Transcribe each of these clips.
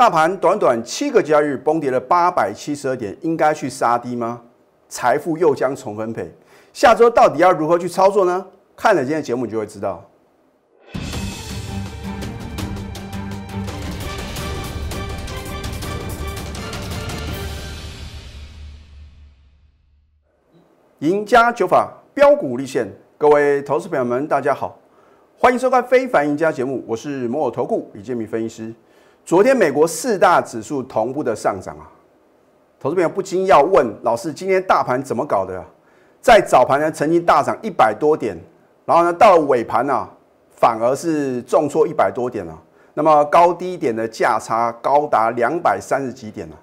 大盘短短七个交易日崩跌了八百七十二点，应该去杀低吗？财富又将重分配，下周到底要如何去操作呢？看了今天节目你就会知道。赢家九法标股立现，各位投资朋友们，大家好，欢迎收看《非凡赢家》节目，我是摩尔投顾李建民分析师。昨天美国四大指数同步的上涨啊，投资朋友不禁要问老师：今天大盘怎么搞的？在早盘呢，曾经大涨一百多点，然后呢，到了尾盘呢，反而是重挫一百多点了。那么高低点的价差高达两百三十几点了。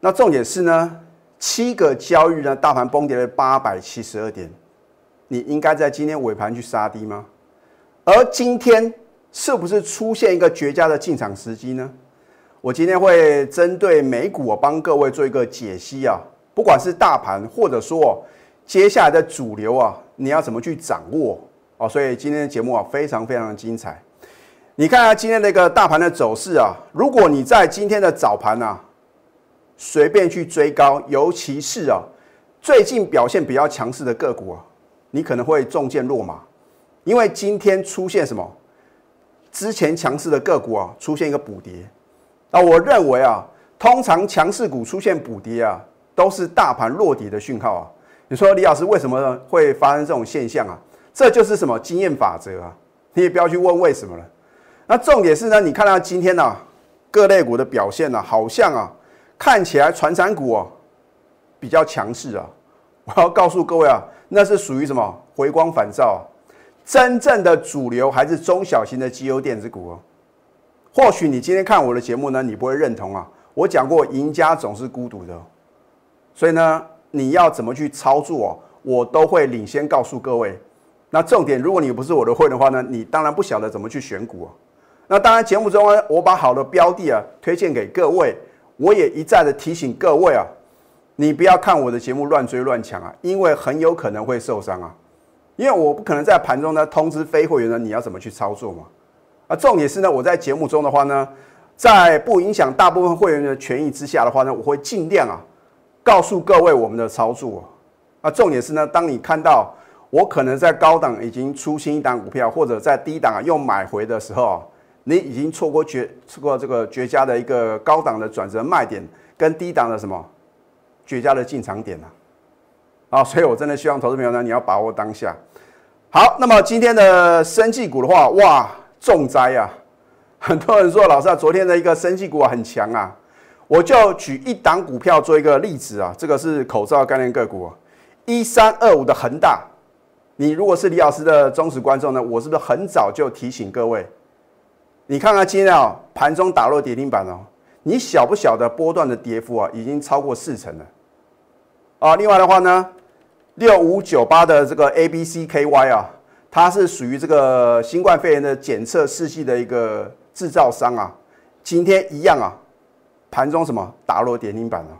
那重点是呢？七个交易日呢，大盘崩跌了八百七十二点，你应该在今天尾盘去杀低吗？而今天是不是出现一个绝佳的进场时机呢？我今天会针对美股，我帮各位做一个解析啊，不管是大盘或者说接下来的主流啊，你要怎么去掌握哦？所以今天的节目啊，非常非常的精彩。你看下今天那个大盘的走势啊，如果你在今天的早盘啊。随便去追高，尤其是啊，最近表现比较强势的个股啊，你可能会中箭落马，因为今天出现什么？之前强势的个股啊，出现一个补跌。那我认为啊，通常强势股出现补跌啊，都是大盘落底的讯号啊。你说李老师为什么会发生这种现象啊？这就是什么经验法则啊？你也不要去问为什么了。那重点是呢，你看到今天呢，各类股的表现呢，好像啊。看起来传产股哦比较强势啊，我要告诉各位啊，那是属于什么回光返照？真正的主流还是中小型的绩优电子股哦。或许你今天看我的节目呢，你不会认同啊。我讲过，赢家总是孤独的，所以呢，你要怎么去操作哦，我都会领先告诉各位。那重点，如果你不是我的会的话呢，你当然不晓得怎么去选股啊。那当然，节目中呢，我把好的标的啊推荐给各位。我也一再的提醒各位啊，你不要看我的节目乱追乱抢啊，因为很有可能会受伤啊。因为我不可能在盘中呢通知非会员呢你要怎么去操作嘛。啊，重点是呢，我在节目中的话呢，在不影响大部分会员的权益之下的话呢，我会尽量啊告诉各位我们的操作。啊，重点是呢，当你看到我可能在高档已经出新一档股票，或者在低档啊又买回的时候。你已经错过绝错过这个绝佳的一个高档的转折卖点，跟低档的什么绝佳的进场点了啊！所以我真的希望投资朋友呢，你要把握当下。好，那么今天的生技股的话，哇，重灾啊！很多人说老师啊，昨天的一个生技股啊很强啊，我就举一档股票做一个例子啊，这个是口罩概念个股啊，一三二五的恒大。你如果是李老师的忠实观众呢，我是不是很早就提醒各位？你看看今天啊，盘中打落跌停板哦，你晓不晓得波段的跌幅啊，已经超过四成了啊。另外的话呢，六五九八的这个 A B C K Y 啊，它是属于这个新冠肺炎的检测试剂的一个制造商啊。今天一样啊，盘中什么打落跌停板了？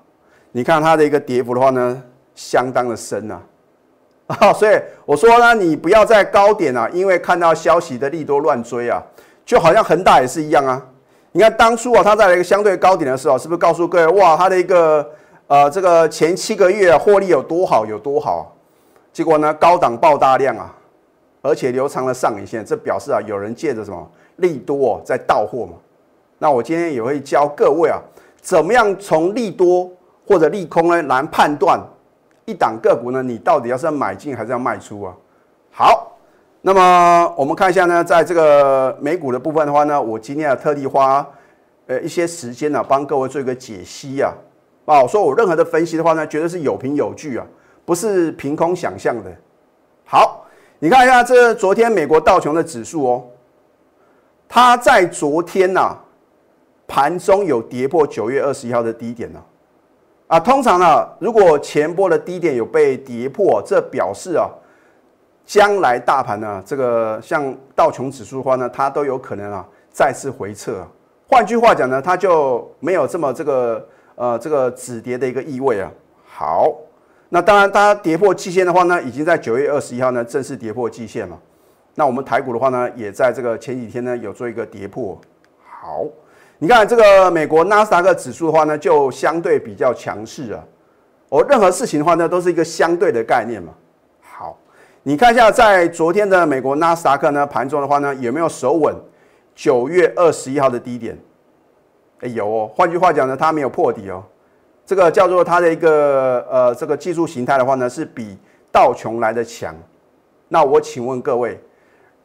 你看它的一个跌幅的话呢，相当的深呐 啊。所以我说呢，你不要在高点啊，因为看到消息的利多乱追啊。就好像恒大也是一样啊，你看当初啊，它在一个相对高点的时候，是不是告诉各位哇，它的一个呃这个前七个月获利有多好有多好？结果呢，高档爆大量啊，而且留长了上影线，这表示啊，有人借着什么利多在到货嘛？那我今天也会教各位啊，怎么样从利多或者利空呢来判断一档个股呢？你到底要是要买进还是要卖出啊？好。那么我们看一下呢，在这个美股的部分的话呢，我今天要特地花呃一些时间呢，帮各位做一个解析啊。啊，说我任何的分析的话呢，绝对是有凭有据啊，不是凭空想象的。好，你看一下这昨天美国道琼的指数哦，它在昨天呐盘中有跌破九月二十一号的低点呢。啊，通常呢，如果前波的低点有被跌破，这表示啊。将来大盘呢，这个像道琼指数的话呢，它都有可能啊再次回撤。换句话讲呢，它就没有这么这个呃这个止跌的一个意味啊。好，那当然它跌破季线的话呢，已经在九月二十一号呢正式跌破季线了。那我们台股的话呢，也在这个前几天呢有做一个跌破。好，你看这个美国纳斯达克指数的话呢，就相对比较强势啊。哦，任何事情的话呢，都是一个相对的概念嘛。好，你看一下在昨天的美国纳斯达克呢盘中的话呢，有没有守稳九月二十一号的低点？哎，有哦。换句话讲呢，它没有破底哦。这个叫做它的一个呃这个技术形态的话呢，是比道琼来的强。那我请问各位。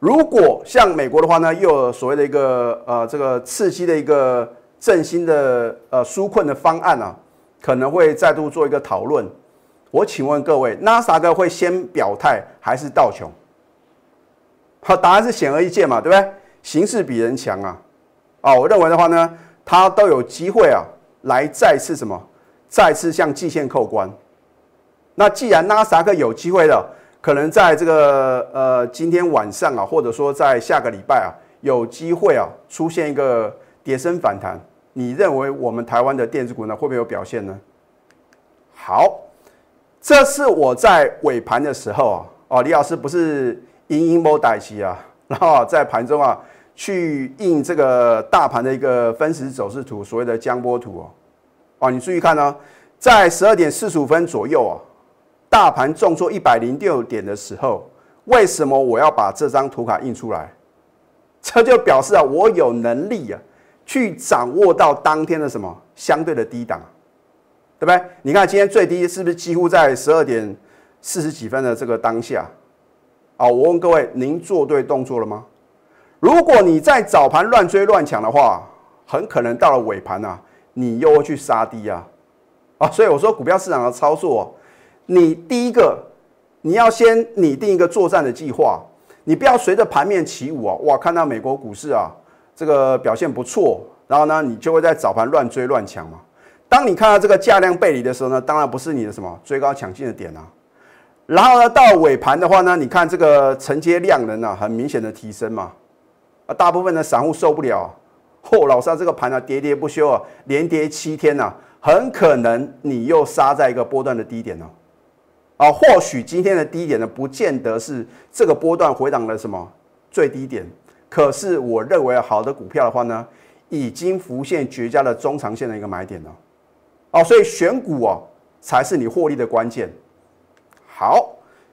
如果像美国的话呢，又有所谓的一个呃这个刺激的一个振兴的呃纾困的方案啊，可能会再度做一个讨论。我请问各位，纳斯达克会先表态还是道琼？好，答案是显而易见嘛，对不对？形势比人强啊！啊，我认为的话呢，它都有机会啊，来再次什么，再次向季线扣关。那既然纳斯达克有机会了。可能在这个呃今天晚上啊，或者说在下个礼拜啊，有机会啊出现一个跌升反弹。你认为我们台湾的电子股呢会不会有表现呢？好，这是我在尾盘的时候啊，哦，李老师不是阴阴波代期啊，然后在盘中啊去印这个大盘的一个分时走势图，所谓的江波图哦，哦，你注意看呢，在十二点四十五分左右啊。大盘重挫一百零六点的时候，为什么我要把这张图卡印出来？这就表示啊，我有能力啊，去掌握到当天的什么相对的低档，对不对？你看今天最低是不是几乎在十二点四十几分的这个当下？啊，我问各位，您做对动作了吗？如果你在早盘乱追乱抢的话，很可能到了尾盘啊，你又会去杀低啊！啊，所以我说股票市场的操作。你第一个，你要先拟定一个作战的计划，你不要随着盘面起舞啊！哇，看到美国股市啊，这个表现不错，然后呢，你就会在早盘乱追乱抢嘛。当你看到这个价量背离的时候呢，当然不是你的什么追高抢进的点啊。然后呢，到尾盘的话呢，你看这个承接量能啊，很明显的提升嘛。啊，大部分的散户受不了，嚯，老三这个盘呢喋喋不休啊，连跌七天呐，很可能你又杀在一个波段的低点哦。啊，或许今天的低点呢，不见得是这个波段回档的什么最低点，可是我认为好的股票的话呢，已经浮现绝佳的中长线的一个买点了。哦，所以选股哦，才是你获利的关键。好，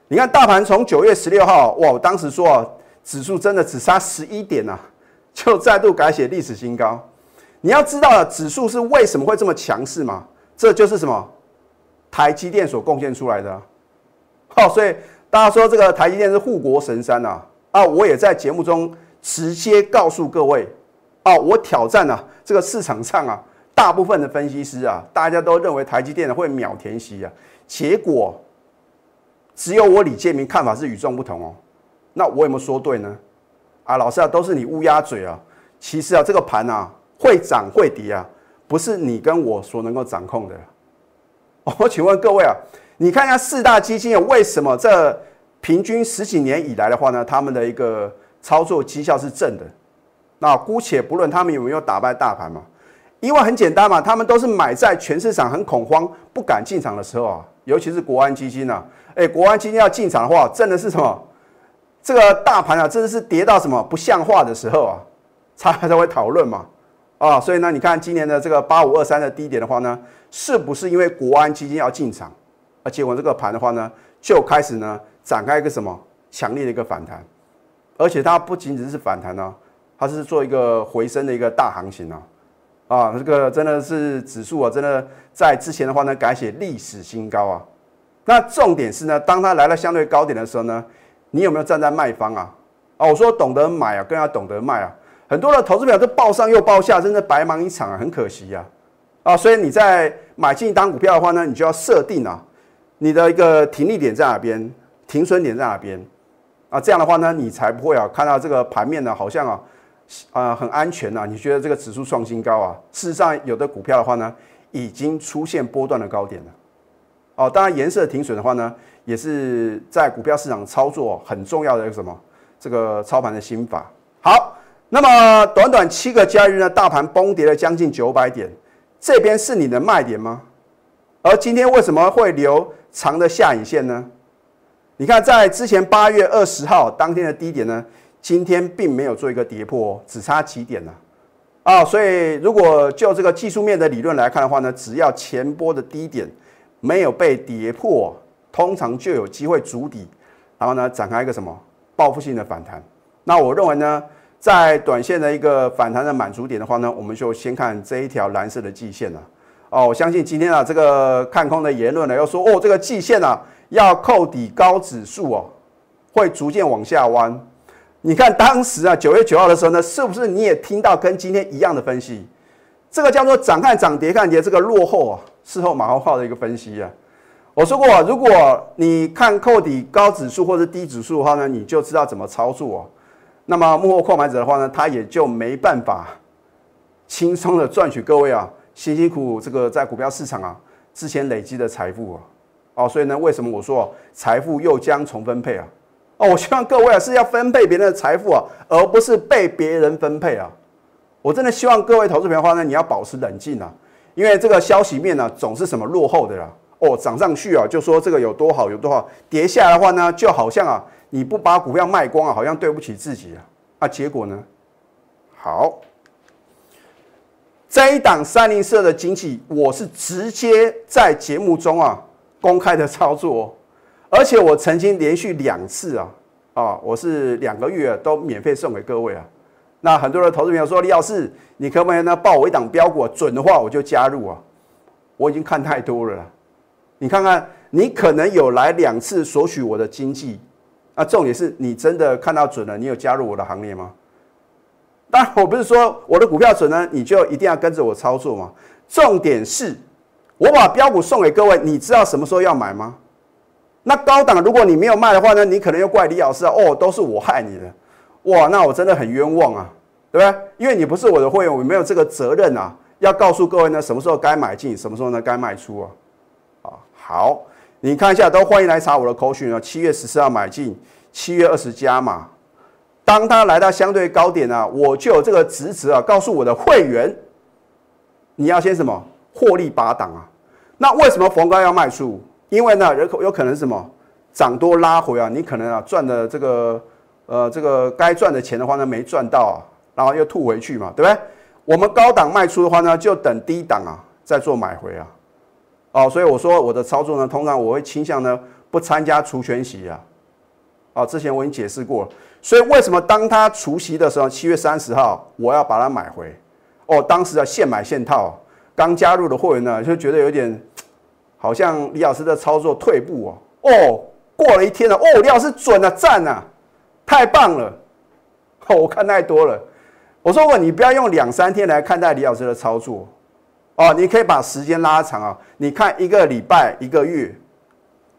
你看大盘从九月十六号，哇，我当时说，指数真的只差十一点呐，就再度改写历史新高。你要知道，指数是为什么会这么强势嘛？这就是什么台积电所贡献出来的。好，所以大家说这个台积电是护国神山呐啊！我也在节目中直接告诉各位啊，我挑战啊，这个市场上啊，大部分的分析师啊，大家都认为台积电会秒填息啊，结果只有我李建明看法是与众不同哦。那我有没有说对呢？啊，老师啊，都是你乌鸦嘴啊！其实啊，这个盘啊会涨会跌啊，不是你跟我所能够掌控的。我请问各位啊。你看一下四大基金为什么这平均十几年以来的话呢，他们的一个操作绩效是正的？那姑且不论他们有没有打败大盘嘛，因为很简单嘛，他们都是买在全市场很恐慌、不敢进场的时候啊，尤其是国安基金呐，哎，国安基金要进场的话，真的是什么？这个大盘啊，真的是跌到什么不像话的时候啊，才才会讨论嘛，啊，所以呢，你看今年的这个八五二三的低点的话呢，是不是因为国安基金要进场？而结果这个盘的话呢，就开始呢展开一个什么强烈的一个反弹，而且它不仅仅是反弹呢，它是做一个回升的一个大行情啊，啊，这个真的是指数啊，真的在之前的话呢改写历史新高啊。那重点是呢，当它来到相对高点的时候呢，你有没有站在卖方啊？啊，我说懂得买啊，更要懂得卖啊。很多的投资表都报上又报下，真的白忙一场啊，很可惜呀。啊，所以你在买进一单股票的话呢，你就要设定啊。你的一个停利点在哪边？停损点在哪边？啊，这样的话呢，你才不会啊看到这个盘面呢，好像啊，啊很安全呐。你觉得这个指数创新高啊？事实上，有的股票的话呢，已经出现波段的高点了。哦，当然，颜色停损的话呢，也是在股票市场操作很重要的一个什么？这个操盘的心法。好，那么短短七个交易日呢，大盘崩跌了将近九百点，这边是你的卖点吗？而今天为什么会留？长的下影线呢？你看，在之前八月二十号当天的低点呢，今天并没有做一个跌破，只差几点呢？啊，所以如果就这个技术面的理论来看的话呢，只要前波的低点没有被跌破，通常就有机会筑底，然后呢展开一个什么报复性的反弹。那我认为呢，在短线的一个反弹的满足点的话呢，我们就先看这一条蓝色的季线了。哦，我相信今天啊这个看空的言论呢，要说哦这个季线啊要扣底高指数哦，会逐渐往下弯。你看当时啊，九月九号的时候呢，是不是你也听到跟今天一样的分析？这个叫做涨看涨，跌看跌，这个落后啊，事后马后炮的一个分析啊。我说过，如果你看扣底高指数或者低指数的话呢，你就知道怎么操作啊。那么幕后购买者的话呢，他也就没办法轻松的赚取各位啊辛辛苦苦这个在股票市场啊之前累积的财富啊。哦，所以呢，为什么我说财富又将重分配啊？哦，我希望各位啊是要分配别人的财富啊，而不是被别人分配啊。我真的希望各位投资朋友的话呢，你要保持冷静啊，因为这个消息面呢总是什么落后的啦。哦，涨上去啊就说这个有多好有多好，跌下来的话呢就好像啊你不把股票卖光啊，好像对不起自己啊。啊，结果呢？好，这一档三零四的经济，我是直接在节目中啊公开的操作。哦而且我曾经连续两次啊，啊，我是两个月都免费送给各位啊。那很多的投资朋友说，李老师，你可不可以呢报我一档标股？准的话我就加入啊。我已经看太多了，你看看，你可能有来两次索取我的经济，啊，重点是你真的看到准了，你有加入我的行列吗？当然，我不是说我的股票准呢，你就一定要跟着我操作嘛。重点是，我把标股送给各位，你知道什么时候要买吗？那高档如果你没有卖的话呢，你可能又怪李老师，哦，都是我害你的，哇，那我真的很冤枉啊，对不对？因为你不是我的会员，我没有这个责任啊，要告诉各位呢，什么时候该买进，什么时候呢该卖出啊，啊，好，你看一下，都欢迎来查我的口讯啊，七月十四号买进，七月二十加码，当它来到相对高点呢，我就有这个职责啊，告诉我的会员，你要先什么获利八档啊，那为什么逢高要卖出？因为呢，人口有可能什么涨多拉回啊，你可能啊赚的这个呃这个该赚的钱的话呢没赚到，然后又吐回去嘛，对不对？我们高档卖出的话呢，就等低档啊再做买回啊，哦，所以我说我的操作呢，通常我会倾向呢不参加除权息啊，哦，之前我已经解释过了，所以为什么当它除息的时候，七月三十号我要把它买回，哦，当时啊现买现套，刚加入的会员呢就觉得有点。好像李老师的操作退步哦。哦，过了一天了哦，李老师准了，赞啊，太棒了！我看太多了。我说过，你不要用两三天来看待李老师的操作哦，你可以把时间拉长啊。你看一个礼拜、一个月，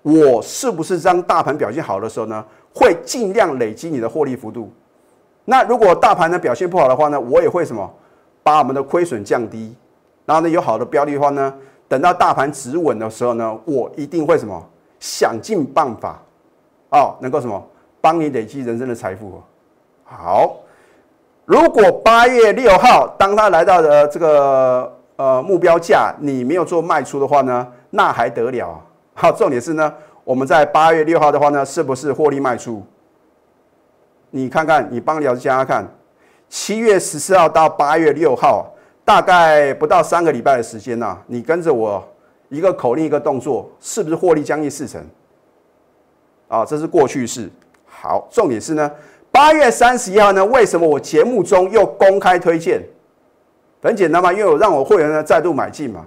我是不是当大盘表现好的时候呢，会尽量累积你的获利幅度？那如果大盘的表现不好的话呢，我也会什么，把我们的亏损降低，然后呢，有好的标的的话呢？等到大盘止稳的时候呢，我一定会什么想尽办法哦，能够什么帮你累积人生的财富。好，如果八月六号当他来到的这个呃目标价，你没有做卖出的话呢，那还得了？好，重点是呢，我们在八月六号的话呢，是不是获利卖出？你看看，你帮姚家看，七月十四号到八月六号。大概不到三个礼拜的时间呐，你跟着我一个口令一个动作，是不是获利将近四成？啊，这是过去式。好，重点是呢，八月三十一号呢，为什么我节目中又公开推荐？很简单嘛，因为我让我会员呢再度买进嘛。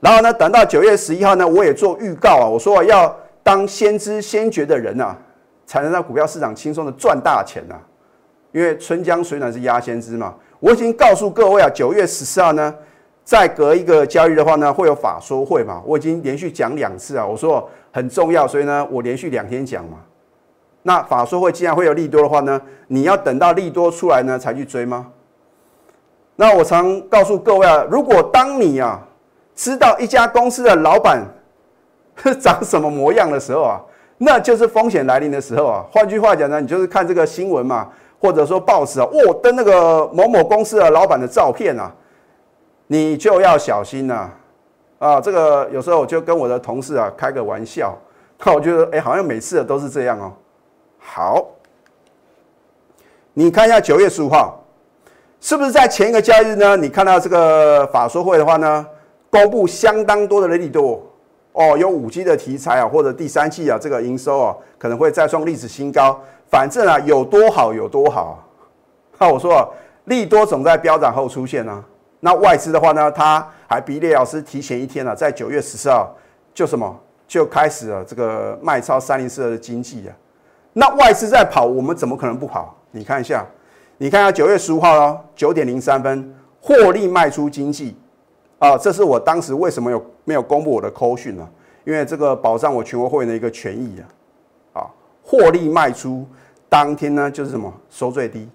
然后呢，等到九月十一号呢，我也做预告啊，我说要当先知先觉的人呐，才能让股票市场轻松的赚大钱呐。因为春江水暖是鸭先知嘛。我已经告诉各位啊，九月十四号呢，再隔一个交易的话呢，会有法说会嘛。我已经连续讲两次啊，我说很重要，所以呢，我连续两天讲嘛。那法说会既然会有利多的话呢，你要等到利多出来呢才去追吗？那我常告诉各位啊，如果当你啊知道一家公司的老板 长什么模样的时候啊，那就是风险来临的时候啊。换句话讲呢，你就是看这个新闻嘛。或者说报纸啊，哦，登那个某某公司的老板的照片啊，你就要小心呐！啊，这个有时候我就跟我的同事啊开个玩笑，那 我觉得哎，好像每次都是这样哦。好，你看一下九月十五号，是不是在前一个交易日呢？你看到这个法说会的话呢，公布相当多的利多哦，有五 G 的题材啊，或者第三季啊这个营收啊可能会再创历史新高。反正啊有多好有多好。那我说啊，利多总在飙涨后出现呢。那外资的话呢，他还比列老师提前一天呢，在九月十四号就什么就开始了这个卖超三零四二的经济啊。那外资在跑，我们怎么可能不跑？你看一下。你看下九月十五号哦，九点零三分，获利卖出经济啊，这是我当时为什么有没有公布我的扣讯呢？因为这个保障我全国会员的一个权益啊，啊，获利卖出当天呢就是什么收最低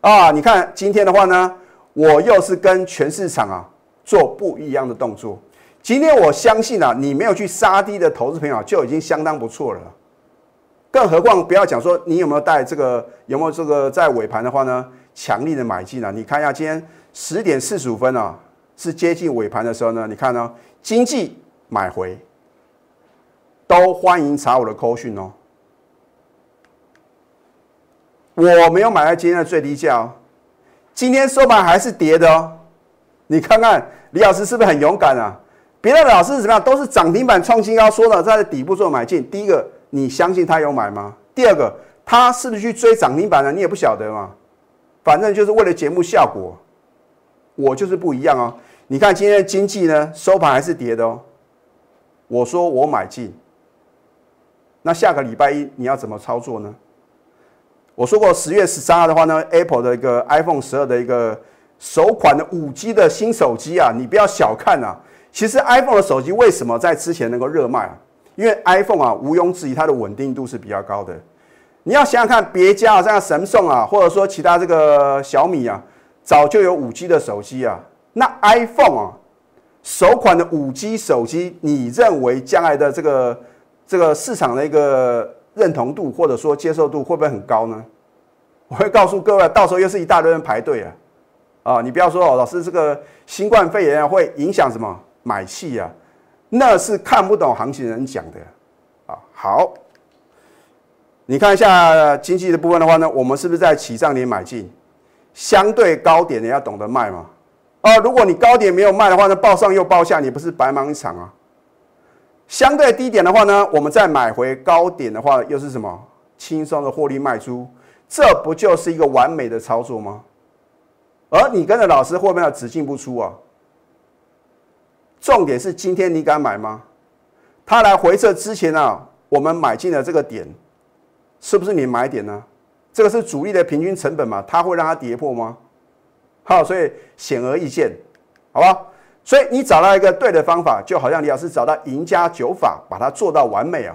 啊，你看今天的话呢，我又是跟全市场啊做不一样的动作。今天我相信啊，你没有去杀低的投资朋友就已经相当不错了。更何况不要讲说你有没有带这个有没有这个在尾盘的话呢？强力的买进啊！你看一下今天十点四十五分啊，是接近尾盘的时候呢。你看呢，经济买回，都欢迎查我的扣讯哦。我没有买在今天的最低价哦，今天收盘还是跌的哦。你看看李老师是不是很勇敢啊？别的老师怎么样？都是涨停板创新高，说了在底部做买进。第一个。你相信他有买吗？第二个，他是不是去追涨停板呢？你也不晓得嘛。反正就是为了节目效果，我就是不一样哦。你看今天的经济呢，收盘还是跌的哦。我说我买进，那下个礼拜一你要怎么操作呢？我说过十月十三号的话呢，Apple 的一个 iPhone 十二的一个首款的五 G 的新手机啊，你不要小看啊。其实 iPhone 的手机为什么在之前能够热卖啊？因为 iPhone 啊，毋庸置疑，它的稳定度是比较高的。你要想想看，别家啊，像神送啊，或者说其他这个小米啊，早就有五 G 的手机啊。那 iPhone 啊，首款的五 G 手机，你认为将来的这个这个市场的一个认同度或者说接受度会不会很高呢？我会告诉各位，到时候又是一大堆人排队啊！啊，你不要说哦，老师这个新冠肺炎啊，会影响什么买气啊？那是看不懂行情人讲的啊。好，你看一下经济的部分的话呢，我们是不是在起涨点买进？相对高点的要懂得卖嘛。啊，如果你高点没有卖的话呢，报上又报下，你不是白忙一场啊？相对低点的话呢，我们再买回高点的话，又是什么？轻松的获利卖出，这不就是一个完美的操作吗？而你跟着老师会不会只进不出啊？重点是今天你敢买吗？他来回撤之前啊，我们买进的这个点，是不是你买点呢？这个是主力的平均成本嘛？它会让它跌破吗？好，所以显而易见，好吧？所以你找到一个对的方法，就好像李老师找到赢家九法，把它做到完美啊，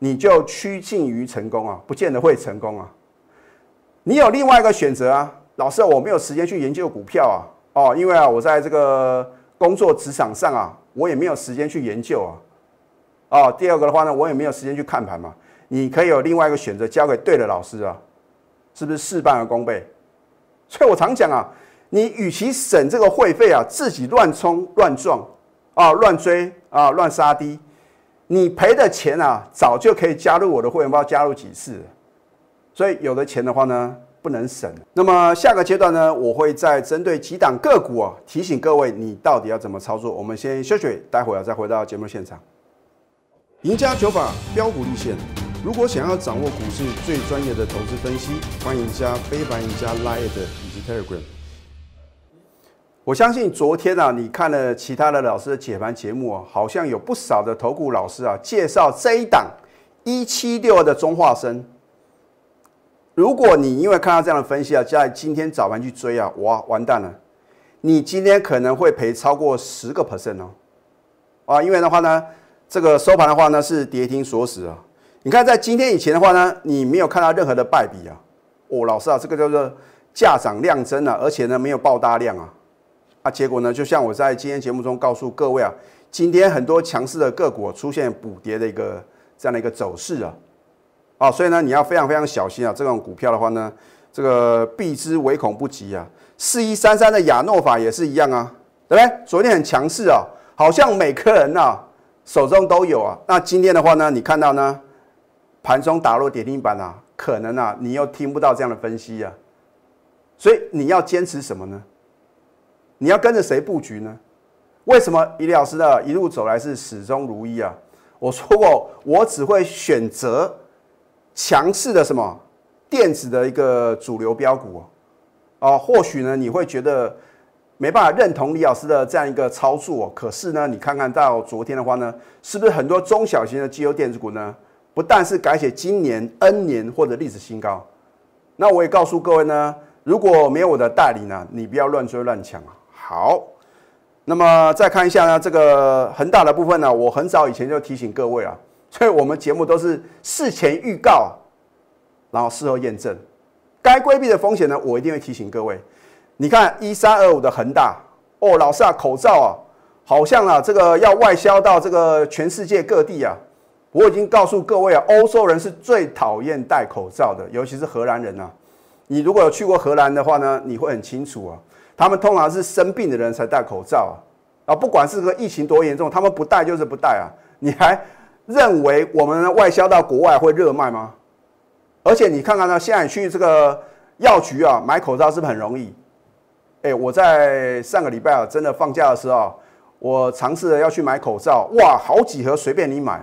你就趋近于成功啊，不见得会成功啊。你有另外一个选择啊，老师，我没有时间去研究股票啊，哦，因为啊，我在这个。工作职场上啊，我也没有时间去研究啊，哦，第二个的话呢，我也没有时间去看盘嘛。你可以有另外一个选择，交给对的老师啊，是不是事半而功倍？所以我常讲啊，你与其省这个会费啊，自己乱冲乱撞啊，乱追啊，乱杀低，你赔的钱啊，早就可以加入我的会员包，加入几次。所以有的钱的话呢。不能省。那么下个阶段呢，我会再针对几档个股啊，提醒各位你到底要怎么操作。我们先休息，待会儿再回到节目现场。赢家九法标股立线，如果想要掌握股市最专业的投资分析，欢迎加非凡、赢家 Line 以及 Telegram。我相信昨天啊，你看了其他的老师的解盘节目啊，好像有不少的投顾老师啊，介绍这一档一七六二的中化生。如果你因为看到这样的分析啊，在今天早盘去追啊，哇，完蛋了！你今天可能会赔超过十个 percent 哦，啊，因为的话呢，这个收盘的话呢是跌停锁死啊。你看在今天以前的话呢，你没有看到任何的败笔啊。哦，老师啊，这个叫做价涨量增啊，而且呢没有爆大量啊。啊，结果呢，就像我在今天节目中告诉各位啊，今天很多强势的个股出现补跌的一个这样的一个走势啊。啊，所以呢，你要非常非常小心啊！这种股票的话呢，这个避之唯恐不及啊。四一三三的亚诺法也是一样啊，对不对？昨天很强势啊，好像每个人呐手中都有啊。那今天的话呢，你看到呢，盘中打落跌停板啊，可能啊，你又听不到这样的分析啊。所以你要坚持什么呢？你要跟着谁布局呢？为什么李老师呢一路走来是始终如一啊？我说过，我只会选择强势的什么电子的一个主流标股哦。哦，或许呢你会觉得没办法认同李老师的这样一个操作，可是呢，你看看到昨天的话呢，是不是很多中小型的绩优电子股呢，不但是改写今年 N 年或者历史新高，那我也告诉各位呢，如果没有我的代理呢，你不要乱追乱抢啊。好，那么再看一下呢，这个恒大的部分呢，我很早以前就提醒各位啊，所以我们节目都是事前预告，然后事后验证。该规避的风险呢，我一定会提醒各位。你看一三二五的恒大哦，老师啊，口罩啊，好像啊，这个要外销到这个全世界各地啊。我已经告诉各位啊，欧洲人是最讨厌戴口罩的，尤其是荷兰人啊。你如果有去过荷兰的话呢，你会很清楚啊，他们通常是生病的人才戴口罩啊。啊，不管是个疫情多严重，他们不戴就是不戴啊。你还认为我们外销到国外会热卖吗？而且你看看呢，现在去这个药局啊买口罩是不是很容易？哎，我在上个礼拜啊，真的放假的时候，我尝试着要去买口罩，哇，好几盒随便你买。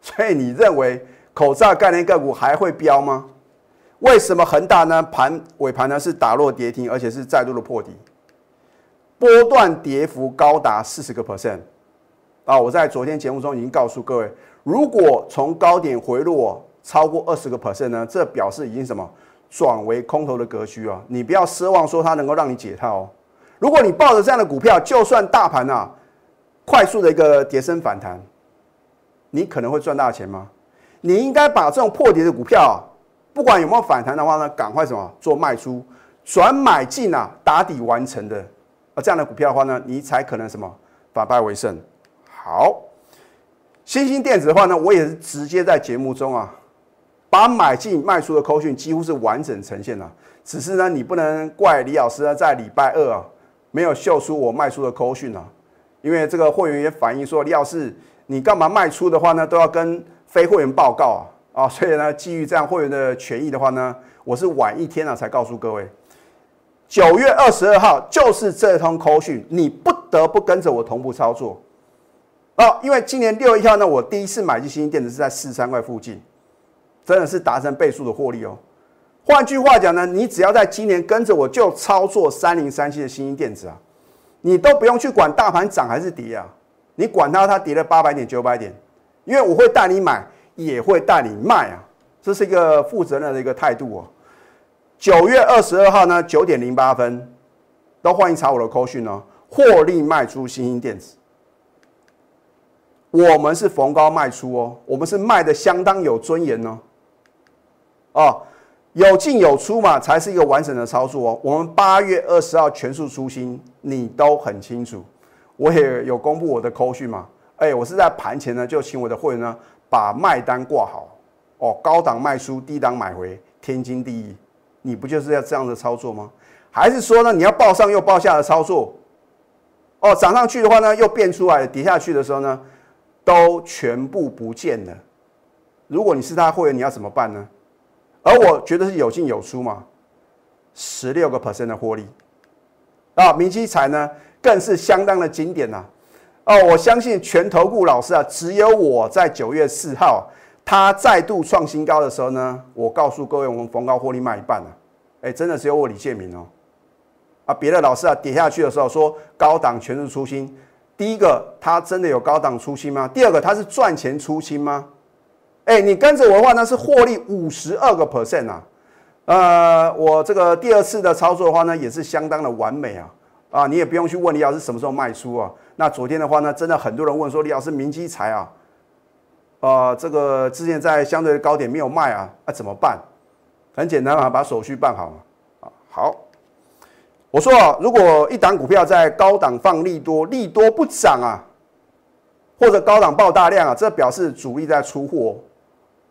所以你认为口罩概念个股还会飙吗？为什么恒大呢？盘尾盘呢是打落跌停，而且是再度的破底，波段跌幅高达四十个 percent 啊！我在昨天节目中已经告诉各位，如果从高点回落。超过二十个 percent 呢？这表示已经什么转为空头的格局啊！你不要奢望说它能够让你解套哦。如果你抱着这样的股票，就算大盘啊快速的一个跌升反弹，你可能会赚大钱吗？你应该把这种破跌的股票，啊，不管有没有反弹的话呢，赶快什么做卖出，转买进啊，打底完成的啊这样的股票的话呢，你才可能什么反败为胜。好，新兴电子的话呢，我也是直接在节目中啊。把买进卖出的扣讯几乎是完整呈现了，只是呢，你不能怪李老师呢，在礼拜二啊没有秀出我卖出的扣讯啊，因为这个会员也反映说，李老师你干嘛卖出的话呢，都要跟非会员报告啊。啊，所以呢，基于这样会员的权益的话呢，我是晚一天啊才告诉各位，九月二十二号就是这通扣讯，你不得不跟着我同步操作。哦，因为今年六月一号呢，我第一次买进新兴电子是在四三块附近。真的是达成倍数的获利哦。换句话讲呢，你只要在今年跟着我就操作三零三七的新兴电子啊，你都不用去管大盘涨还是跌啊，你管它它跌了八百点九百点，因为我会带你买，也会带你卖啊，这是一个负责任的一个态度哦。九月二十二号呢九点零八分，都欢迎查我的扣讯哦，获利卖出新兴电子。我们是逢高卖出哦，我们是卖的相当有尊严哦。哦，有进有出嘛，才是一个完整的操作哦。我们八月二十号全数出新，你都很清楚。我也有公布我的扣讯嘛，哎，我是在盘前呢就请我的会员呢把卖单挂好哦，高档卖出，低档买回，天经地义。你不就是要这样的操作吗？还是说呢你要报上又报下的操作？哦，涨上去的话呢又变出来，跌下去的时候呢都全部不见了。如果你是他会员，你要怎么办呢？而我觉得是有进有出嘛，十六个 percent 的获利。啊，明基彩呢更是相当的经典呐哦，我相信全投顾老师啊，只有我在九月四号他再度创新高的时候呢，我告诉各位，我们逢高获利卖一半了，哎，真的只有我李建明哦，啊，别的老师啊跌下去的时候说高档全是出新，第一个他真的有高档出新吗？第二个他是赚钱出新吗？哎，你跟着我的话呢，是获利五十二个 percent 啊，呃，我这个第二次的操作的话呢，也是相当的完美啊，啊，你也不用去问李老师什么时候卖出啊。那昨天的话呢，真的很多人问说李老师明基财啊，呃，这个之前在相对的高点没有卖啊，那怎么办？很简单啊，把手续办好嘛。啊，好，我说啊，如果一档股票在高档放利多，利多不涨啊，或者高档爆大量啊，这表示主力在出货。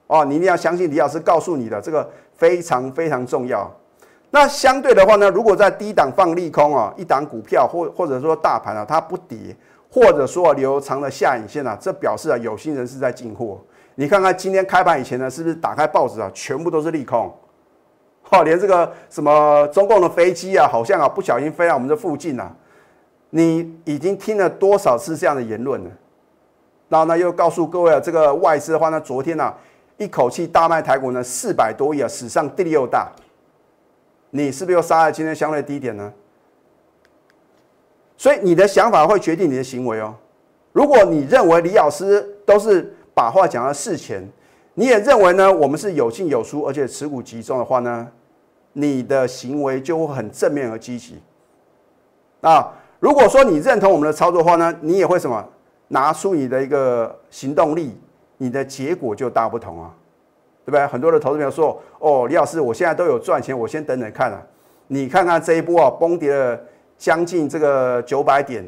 哦，你一定要相信李老师告诉你的这个非常非常重要。那相对的话呢，如果在低档放利空啊，一档股票或或者说大盘啊，它不跌，或者说留长的下影线啊，这表示啊有心人士在进货。你看看今天开盘以前呢，是不是打开报纸啊，全部都是利空？哦，连这个什么中共的飞机啊，好像啊不小心飞到我们这附近啊。你已经听了多少次这样的言论了？然后呢，又告诉各位啊，这个外资的话呢，昨天呢一口气大卖台股呢四百多亿啊，史上第六大。你是不是又杀了今天相对低点呢？所以你的想法会决定你的行为哦。如果你认为李老师都是把话讲到事前，你也认为呢我们是有进有出，而且持股集中的话呢，你的行为就会很正面和积极。啊，如果说你认同我们的操作的话呢，你也会什么拿出你的一个行动力，你的结果就大不同啊，对不对？很多的投资朋友说，哦，李老师，我现在都有赚钱，我先等等看啊。你看看这一波啊，崩跌了将近这个九百点。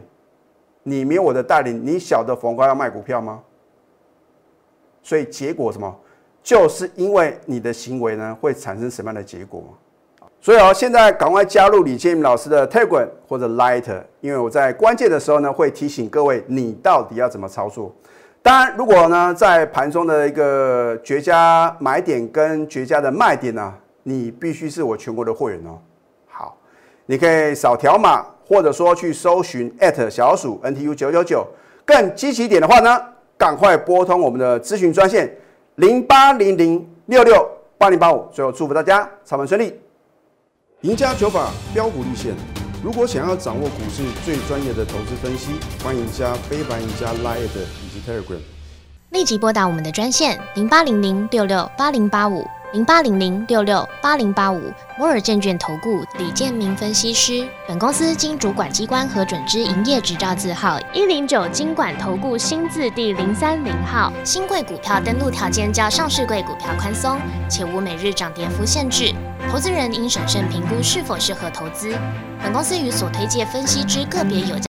你没有我的带领，你晓得逢高要卖股票吗？所以结果什么？就是因为你的行为呢，会产生什么样的结果？所以哦，现在赶快加入李建明老师的 Telegram 或者 Light，因为我在关键的时候呢，会提醒各位你到底要怎么操作。当然，如果呢在盘中的一个绝佳买点跟绝佳的卖点呢，你必须是我全国的会员哦。好，你可以扫条码。或者说去搜寻小鼠 NTU 九九九，更积极点的话呢，赶快拨通我们的咨询专线零八零零六六八零八五。最后祝福大家操盘顺利，赢家九法标股立线。如果想要掌握股市最专业的投资分析，欢迎加非凡、赢家 Line 以及 Telegram。立即拨打我们的专线零八零零六六八零八五。零八零零六六八零八五摩尔证券投顾李建明分析师，本公司经主管机关核准之营业执照字号一零九金管投顾新字第零三零号。新贵股票登录条件较上市贵股票宽松，且无每日涨跌幅限制。投资人应审慎评估是否适合投资。本公司与所推介分析之个别有。